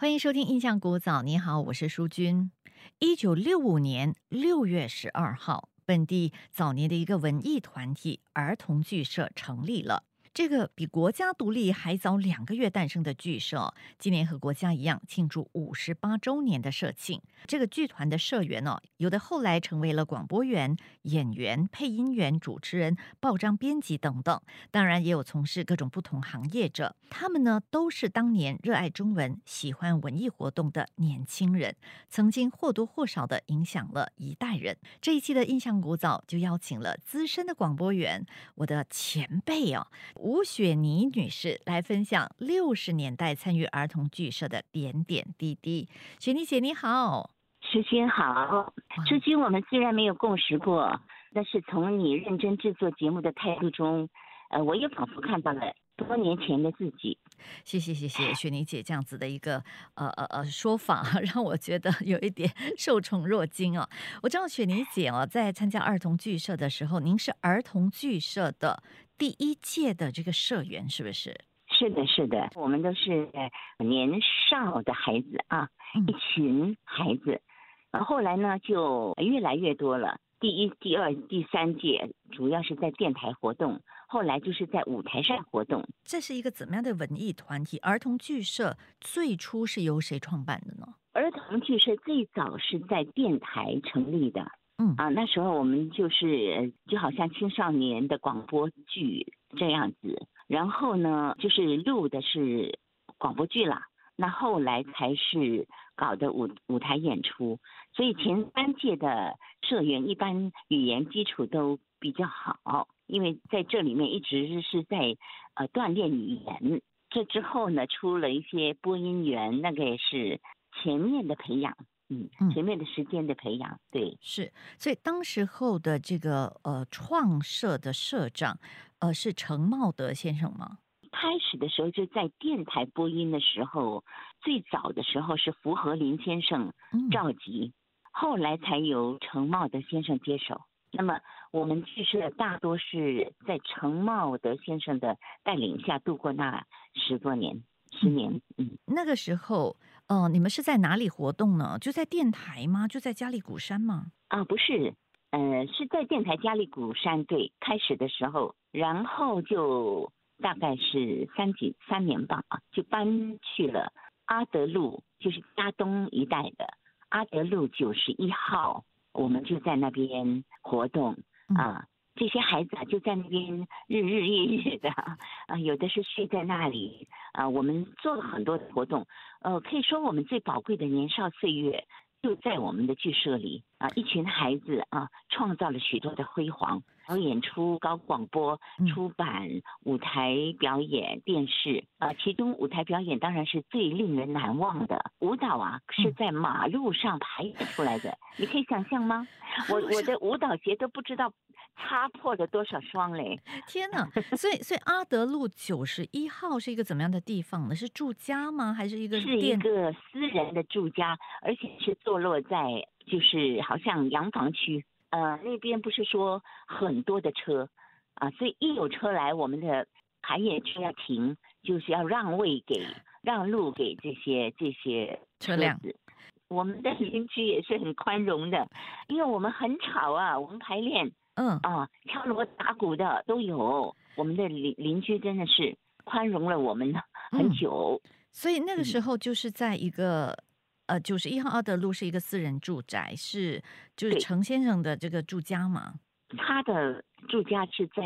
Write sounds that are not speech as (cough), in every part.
欢迎收听《印象古早》。你好，我是淑君。一九六五年六月十二号，本地早年的一个文艺团体——儿童剧社成立了。这个比国家独立还早两个月诞生的剧社，今年和国家一样庆祝五十八周年的社庆。这个剧团的社员呢，有的后来成为了广播员、演员、配音员、主持人、报章编辑等等，当然也有从事各种不同行业者。他们呢，都是当年热爱中文、喜欢文艺活动的年轻人，曾经或多或少的影响了一代人。这一期的印象古早就邀请了资深的广播员，我的前辈哦。吴雪妮女士来分享六十年代参与儿童剧社的点点滴滴。雪妮姐你好，时间好。至今我们虽然没有共识过，但是从你认真制作节目的态度中，呃，我也仿佛看到了多年前的自己。谢谢谢谢雪妮姐这样子的一个呃呃呃说法，(laughs) 让我觉得有一点 (laughs) 受宠若惊哦。我知道雪妮姐哦，在参加儿童剧社的时候，您是儿童剧社的。第一届的这个社员是不是？是的，是的，我们都是年少的孩子啊，一群孩子。后来呢，就越来越多了。第一、第二、第三届主要是在电台活动，后来就是在舞台上活动。这是一个怎么样的文艺团体？儿童剧社最初是由谁创办的呢？儿童剧社最早是在电台成立的。嗯啊，那时候我们就是就好像青少年的广播剧这样子，然后呢，就是录的是广播剧啦。那后来才是搞的舞舞台演出，所以前三届的社员一般语言基础都比较好，因为在这里面一直是在呃锻炼语言。这之后呢，出了一些播音员，那个也是前面的培养。嗯，前面的时间的培养，对，是，所以当时候的这个呃创社的社长，呃是程茂德先生吗？开始的时候就在电台播音的时候，最早的时候是符合林先生召集，后来才由程茂德先生接手。那么我们剧社大多是在程茂德先生的带领下度过那十多年。十年，嗯，那个时候，呃，你们是在哪里活动呢？就在电台吗？就在嘉里鼓山吗？啊，不是，呃，是在电台嘉里鼓山对，开始的时候，然后就大概是三几三年吧，就搬去了阿德路，就是嘉东一带的阿德路九十一号，我们就在那边活动啊。这些孩子啊，就在那边日日夜夜的 (laughs) 啊，有的是睡在那里啊。我们做了很多的活动，呃，可以说我们最宝贵的年少岁月就在我们的剧社里啊。一群孩子啊，创造了许多的辉煌，搞演出、搞广播、出版、舞台表演、电视啊。其中舞台表演当然是最令人难忘的。舞蹈啊，是在马路上排演出来的，你可以想象吗？(laughs) 我我的舞蹈鞋都不知道。擦破了多少双嘞！(laughs) 天哪！所以，所以阿德路九十一号是一个怎么样的地方呢？是住家吗？还是一个是一个私人的住家，而且是坐落在就是好像洋房区。呃，那边不是说很多的车啊，所以一有车来，我们的排演就要停，就是要让位给让路给这些这些车辆。我们的邻居也是很宽容的，因为我们很吵啊，我们排练。嗯啊，敲锣打鼓的都有，我们的邻邻居真的是宽容了我们很久。所以那个时候就是在一个呃九十一号奥德路是一个私人住宅，是就是程先生的这个住家嘛。他的住家是在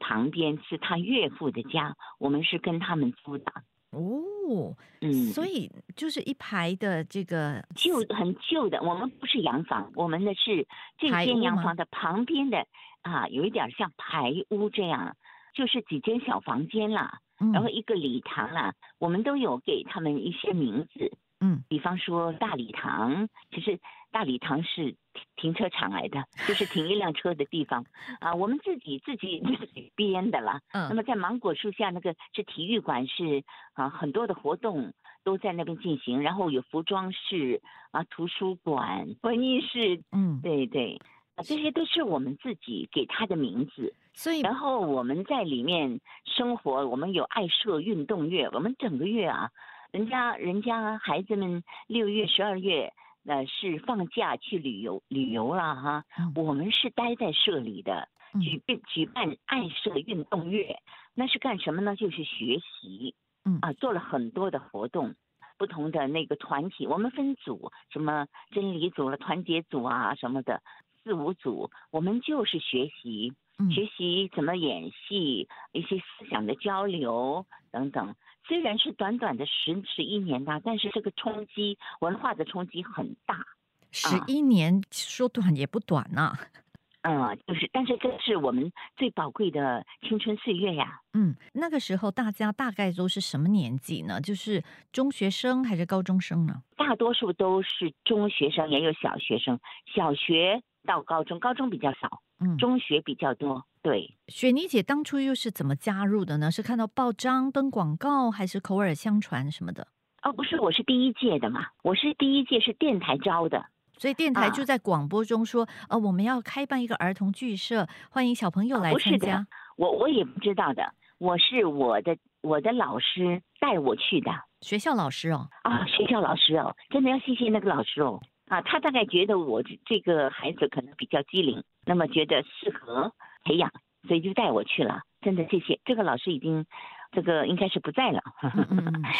旁边，是他岳父的家，我们是跟他们租的。哦，嗯，所以就是一排的这个旧很旧的，我们不是洋房，我们的是这间洋房的旁边的啊，有一点像排屋这样，就是几间小房间啦，然后一个礼堂啦，我们都有给他们一些名字。嗯，比方说大礼堂，其实大礼堂是停车场来的，就是停一辆车的地方啊。我们自己自己自己编的了。嗯，那么在芒果树下那个是体育馆，是啊，很多的活动都在那边进行。然后有服装室啊，图书馆、会议室。嗯，对对，这些都是我们自己给他的名字。所以，然后我们在里面生活，我们有爱社运动月，我们整个月啊。人家人家孩子们六月、十二月呃是放假去旅游旅游了哈，嗯我们是待在社里的，嗯举办举办爱社运动月，那是干什么呢？就是学习，嗯啊，做了很多的活动。不同的那个团体，我们分组，什么真理组了、团结组啊什么的，四五组，我们就是学习，嗯学习怎么演戏，一些思想的交流等等。虽然是短短的十十一年吧，但是这个冲击文化的冲击很大。十一年说短也不短呐、(laughs) 嗯，就是，但是这是我们最宝贵的青春岁月呀。嗯，那个时候大家大概都是什么年纪呢？就是中学生还是高中生呢？大多数都是中学生，也有小学生，小学到高中，高中比较少，嗯，中学比较多。对，雪妮姐当初又是怎么加入的呢？是看到报章登广告，还是口耳相传什么的？哦，不是，我是第一届的嘛，我是第一届是电台招的。所以电台啊就在广播中说，呃，我们要开办一个儿童剧社，欢迎小朋友来参加。我我也不知道的，我是我的我的老师带我去的学校老师哦，啊，学校老师哦，真的要谢谢那个老师哦啊，他大概觉得我这这个孩子可能比较机灵，那么觉得适合培养，所以就带我去了。真的谢谢这个老师已经这个应该是不在了，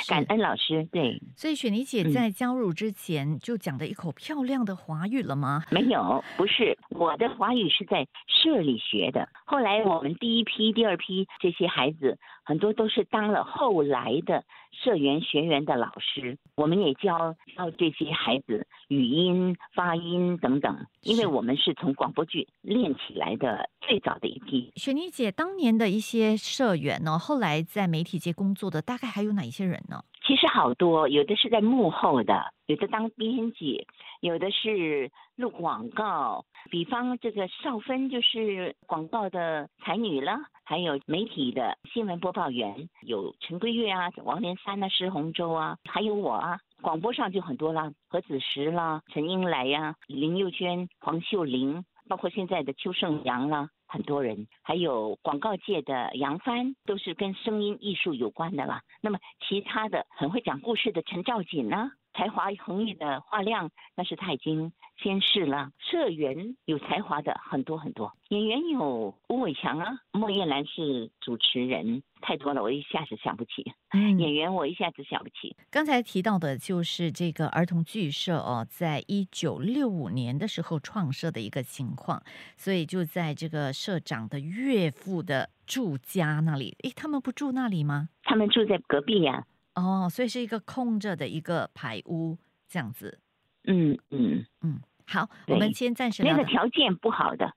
感恩老师。对，所以雪妮姐嗯在加入之前就讲的一口漂亮的华语了吗？没有，不是我的华语是在社里学的。后来我们第一批、第二批这些孩子，很多都是当了后来的社员、学员的老师。我们也教教这些孩子语音、发音等等，因为我们是从广播剧练起来的最早的一批。雪妮姐当年的一些社员呢，后来在媒体界工作的，大概还有哪一些人呢？其实好多，有的是在幕后的，有的当编辑，有的是录广告。比方这个少芬就是广告的才女了，还有媒体的新闻播报员，有陈桂月啊、王连山啊、施洪洲啊，还有我啊。广播上就很多啦，何子石啦、陈英来呀、林宥娟、黄秀玲，包括现在的邱胜阳啦，很多人，还有广告界的杨帆，都是跟声音艺术有关的啦。那么其他的很会讲故事的陈兆锦呢，才华横溢的华亮，但是他已经先逝了。社员有才华的很多很多，演员有吴伟强啊，莫艳兰是主持人，太多了，我一下子想不起。嗯演员我一下子想不起。刚才提到的就是这个儿童剧社哦，在一九六五年的时候创设的一个情况，所以就在这个社长的岳父的住家那里。诶，他们不住那里吗？他们住在隔壁呀、哦，所以是一个空着的一个排屋这样子。嗯嗯，嗯，好，我们先暂时那个条件不好的。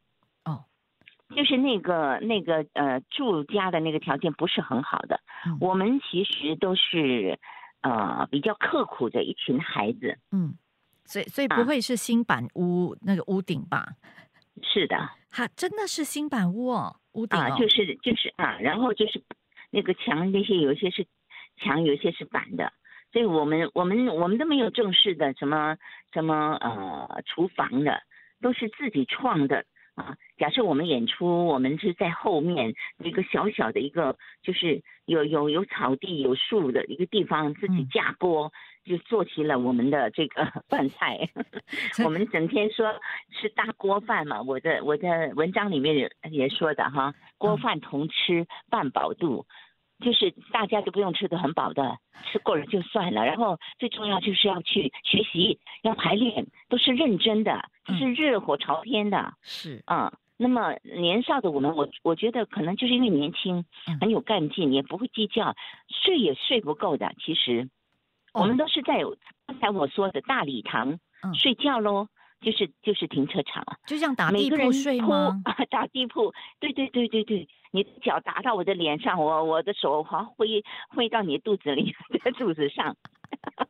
哦，就是那个那个呃住家的那个条件不是很好的，嗯我们其实都是呃比较刻苦的一群孩子。嗯，所以所以不啊会是新板屋、那个屋顶吧？是的，哈，真的是新板屋哦，屋顶哦，啊，就是就是啊，然后就是那个墙那些有一些是墙，有一些是板的，所以我们我们我们都没有正式的什么什么呃厨房的，都是自己创的啊。假设我们演出，我们是在后面一个小小的一个，就是有有有草地有树的一个地方，自己嗯架锅。就做起了我们的这个 (laughs) 饭菜，(laughs) 我们整天说吃大锅饭嘛，我的我的文章里面也也说的哈，锅嗯饭同吃半饱肚，就是大家都不用吃的很饱的，吃过了就算了。然后最重要就是要去学习，要排练，都是认真的，嗯是热火朝天的是。嗯、那么年少的我们，我我觉得可能就是因为年轻嗯，很有干劲，也不会计较，睡也睡不够的。其实。我们哦。都是在刚才我说的大礼堂嗯。睡觉喽，就是就是停车场啊。就像打地铺睡铺吗？啊，打地铺，对对对对对，你的脚打到我的脸上，我我的手好像挥挥到你的肚子里，(laughs) 在肚子上，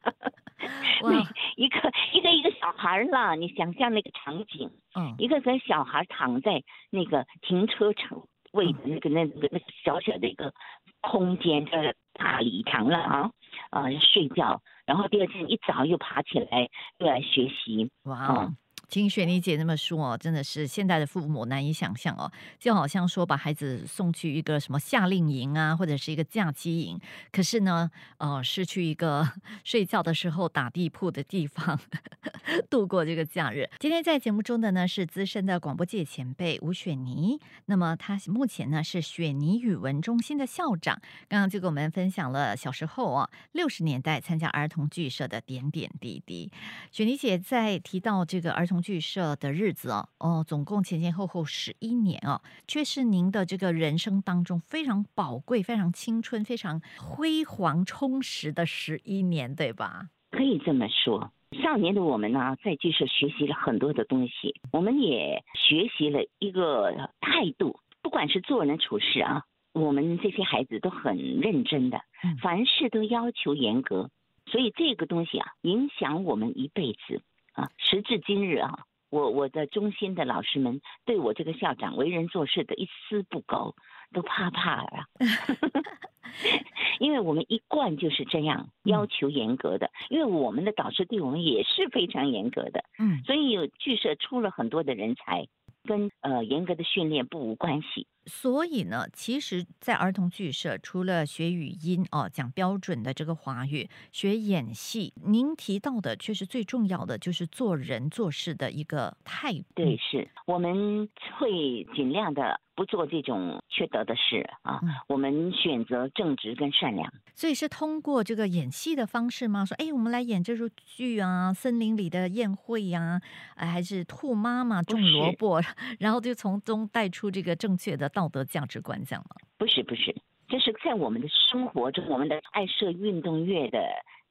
(laughs) 哇，一个一个一个小孩儿啦，你想象那个场景，嗯一个个小孩躺在那个停车场位的那个那个那个小小的一个空间的大礼堂了啊，啊、睡觉，然后第二天一早又爬起来又来学习，哇哦嗯，听雪妮姐那么说哦，真的是现代的父母难以想象哦，就好像说把孩子送去一个什么夏令营啊，或者是一个假期营，可是呢，呃，是去一个 (laughs) 睡觉的时候打地铺的地方 (laughs) 度过这个假日。今天在节目中的呢是资深的广播界前辈吴雪妮，那么她目前呢是雪妮语文中心的校长，刚刚就跟我们分享了小时候啊六十年代参加儿童剧社的点点滴滴。雪妮姐在提到这个儿童剧社的日子哦，哦，总共前前后后十一年哦，却是您的这个人生当中非常宝贵、非常青春、非常辉煌、充实的十一年，对吧？可以这么说。少年的我们呢，在剧社学习了很多的东西，我们也学习了一个态度，不管是做人处事啊，我们这些孩子都很认真的，凡事都要求严格，所以这个东西啊，影响我们一辈子啊。时至今日啊，我我的中心的老师们对我这个校长为人做事的一丝不苟，都怕怕了。(laughs) 因为我们一贯就是这样要求严格的，因为我们的导师对我们也是非常严格的，嗯，所以有剧社出了很多的人才，跟呃严格的训练不无关系。所以呢，其实，在儿童剧社，除了学语音哦，讲标准的这个华语，学演戏，您提到的却是最重要的，就是做人做事的一个态度。对，是我们会尽量的不做这种缺德的事啊，我们选择正直跟善良。所以是通过这个演戏的方式吗？说，哎，我们来演这出剧啊，森林里的宴会呀，哎，还是兔妈妈种萝卜，(laughs) 然后就从中带出这个正确的。道德价值观这样吗？不是不是，这是在我们的生活中，我们的爱社运动乐的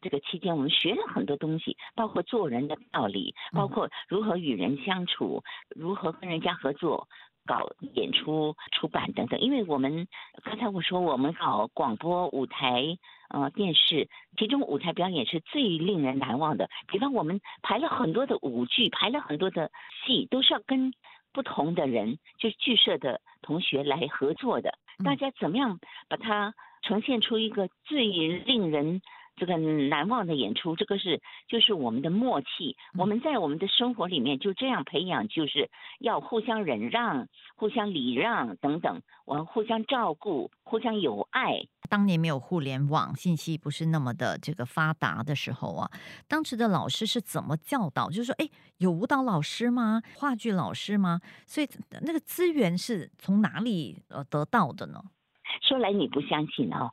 这个期间，我们学了很多东西，包括做人的道理，包括如何与人相处，如何跟人家合作，搞演出、出版等等。因为我们刚才我说，我们搞广播、舞台、呃电视，其中舞台表演是最令人难忘的。比方我们排了很多的舞剧，排了很多的戏，都是要跟。不同的人，就是剧社的同学来合作的，大家怎么样把它呈现出一个最令人这个难忘的演出？这个是就是我们的默契，我们在我们的生活里面就这样培养，就是要互相忍让、互相礼让等等，我们互相照顾、互相友爱。当年没有互联网，信息不是那么的这个发达的时候啊，当时的老师是怎么教导？就是说，哎，有舞蹈老师吗？话剧老师吗？所以那个资源是从哪里呃得到的呢？说来你不相信哦，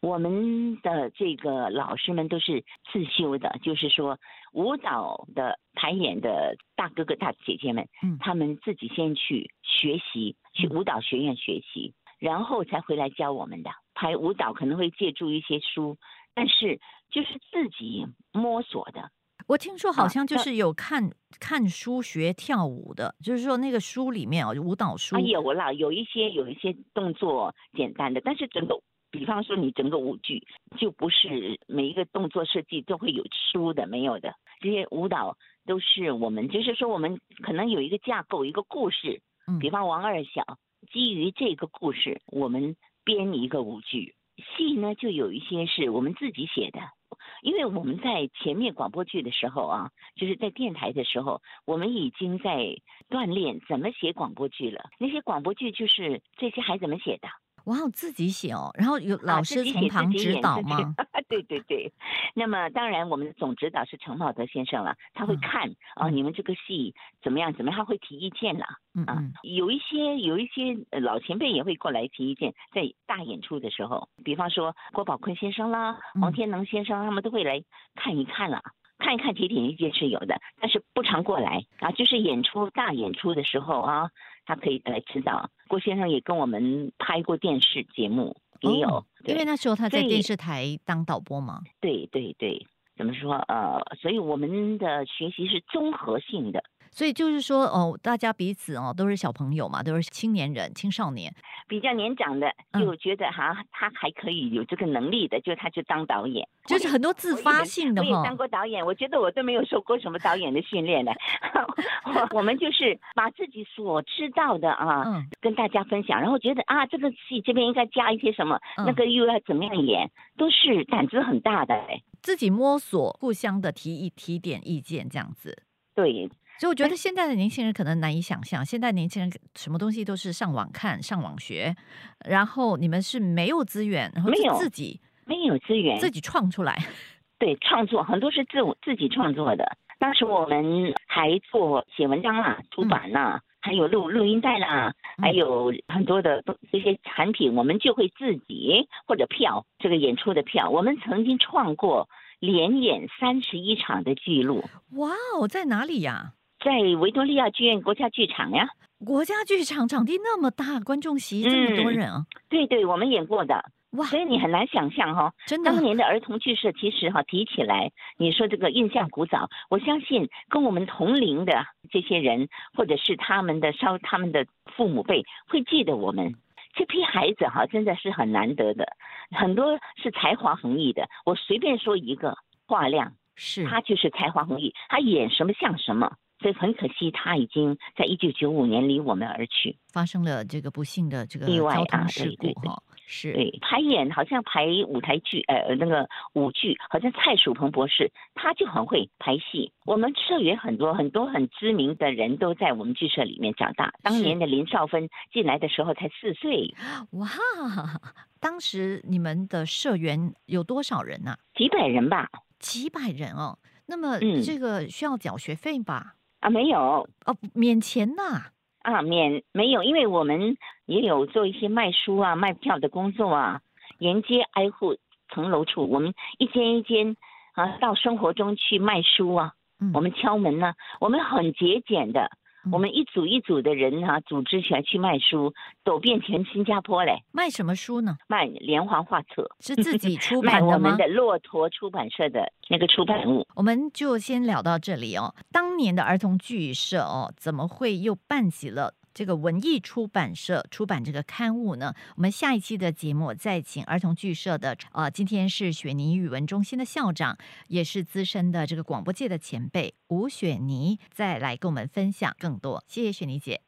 我们的这个老师们都是自修的，就是说舞蹈的排演的大哥哥大姐姐们，嗯，他们自己先去学习，去舞蹈学院学习。然后才回来教我们的排舞蹈，可能会借助一些书，但是就是自己摸索的。我听说好像就是有看看书学跳舞的，就是说那个书里面哦，舞蹈书有啦，有一些有一些动作简单的，但是整个，比方说你整个舞剧就不是每一个动作设计都会有书的，没有的。这些舞蹈都是我们，就是说我们可能有一个架构，一个故事，比方王二小。基于这个故事，我们编一个舞剧。戏呢，就有一些是我们自己写的，因为我们在前面广播剧的时候啊，就是在电台的时候，我们已经在锻炼怎么写广播剧了。那些广播剧就是这些孩子们写的。哇，自己写哦，然后有老师从旁指导吗？对对对，那么当然我们的总指导是陈茂德先生了，他会看啊，你们这个戏怎么样？怎么样？他会提意见了。啊，有一些有一些老前辈也会过来提意见，在大演出的时候，比方说郭宝坤先生啦、黄天能先生，他们都会来看一看了，看一看提点意见是有的，但是不常过来啊。就是演出大演出的时候啊。他可以来指导。郭先生也跟我们拍过电视节目，也有，因为那时候他在电视台当导播嘛。对对对，怎么说？呃，所以我们的学习是综合性的。所以就是说，哦，大家彼此哦都是小朋友嘛，都是青年人、青少年，比较年长的就觉得哈，他还可以有这个能力的，就他就当导演，就是很多自发性的哈。我也当过导演，我觉得我都没有受过什么导演的训练的，(laughs) 我们就是把自己所知道的啊，嗯。跟大家分享，然后觉得啊，这个戏这边应该加一些什么，那个又要怎么样演，都是胆子很大的哎，自己摸索，互相的提一提点意见这样子，对。所以我觉得现在的年轻人可能难以想象，现在年轻人什么东西都是上网看、上网学，然后你们是没有资源，然后没有自己没有资源，自己创出来。(laughs) 对创作很多是自我自己创作的。当时我们还做写文章啦、出版啦，还有录录音带啦，嗯还有很多的东这些产品，我们就会自己或者票这个演出的票，我们曾经创过连演三十一场的记录，哇哦，在哪里呀？在维多利亚剧院国家剧场呀。国家剧场场地那么大，观众席这么多嗯人啊！对对，我们演过的，哇，所以你很难想象哈、真的当年的儿童剧社其实哈、提起来，你说这个印象古早，我相信跟我们同龄的这些人，或者是他们的稍他们的父母辈，会记得我们。这批孩子哈、真的是很难得的，很多是才华横溢的。我随便说一个，华亮，是他就是才华横溢，他演什么像什么。所以很可惜，他已经在一九九五年离我们而去。发生了这个不幸的这个意外事故哈，是对，排演好像排舞台剧，呃，那个舞剧，好像蔡曙鹏博士，他就很会排戏。我们社员很多很多很知名的人都在我们剧社里面长大。当年的林少芬进来的时候才四岁，(gasps) 哇！当时你们的社员有多少人呐、几百人吧？几百人哦。那么嗯这个需要缴学费吧？啊，没有。哦，免钱呐、啊，免没有，因为我们也有做一些卖书啊、卖票的工作啊，沿街挨户层楼处，我们一间一间啊到生活中去卖书啊。嗯。我们敲门呢，我们很节俭的，嗯我们一组一组的人哈、组织起来去卖书，走遍全新加坡嘞，卖什么书呢？卖连环画册，是自己出 (laughs) 版的吗我们？的骆驼出版社的那个出版物。我们就先聊到这里哦。当年的儿童剧社哦，怎么会又办起了这个文艺出版社出版这个刊物呢？我们下一期的节目再请儿童剧社的呃，今天是雪妮语文中心的校长，也是资深的这个广播界的前辈吴雪妮，再来跟我们分享更多。谢谢雪妮姐。